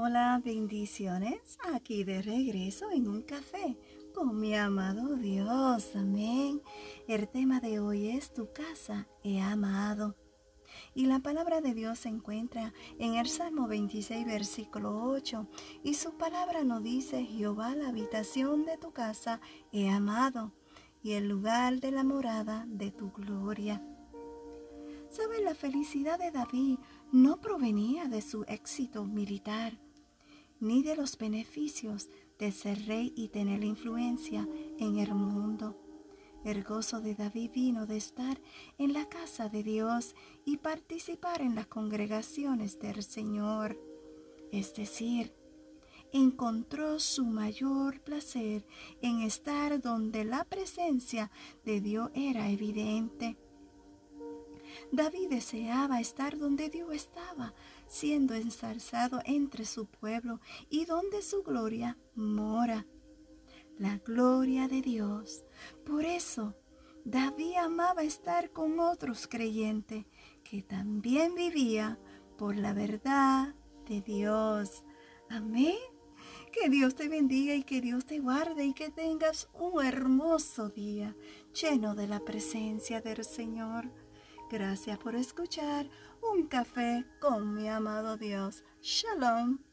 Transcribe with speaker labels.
Speaker 1: Hola, bendiciones. Aquí de regreso en un café con mi amado Dios. Amén. El tema de hoy es tu casa he amado. Y la palabra de Dios se encuentra en el Salmo 26, versículo 8. Y su palabra nos dice, Jehová, la habitación de tu casa he amado, y el lugar de la morada de tu gloria. ¿Sabe? La felicidad de David no provenía de su éxito militar ni de los beneficios de ser rey y tener influencia en el mundo. El gozo de David vino de estar en la casa de Dios y participar en las congregaciones del Señor. Es decir, encontró su mayor placer en estar donde la presencia de Dios era evidente. David deseaba estar donde Dios estaba, siendo ensalzado entre su pueblo y donde su gloria mora. La gloria de Dios. Por eso, David amaba estar con otros creyentes que también vivía por la verdad de Dios. Amén. Que Dios te bendiga y que Dios te guarde y que tengas un hermoso día lleno de la presencia del Señor. Gracias por escuchar un café con mi amado Dios. Shalom.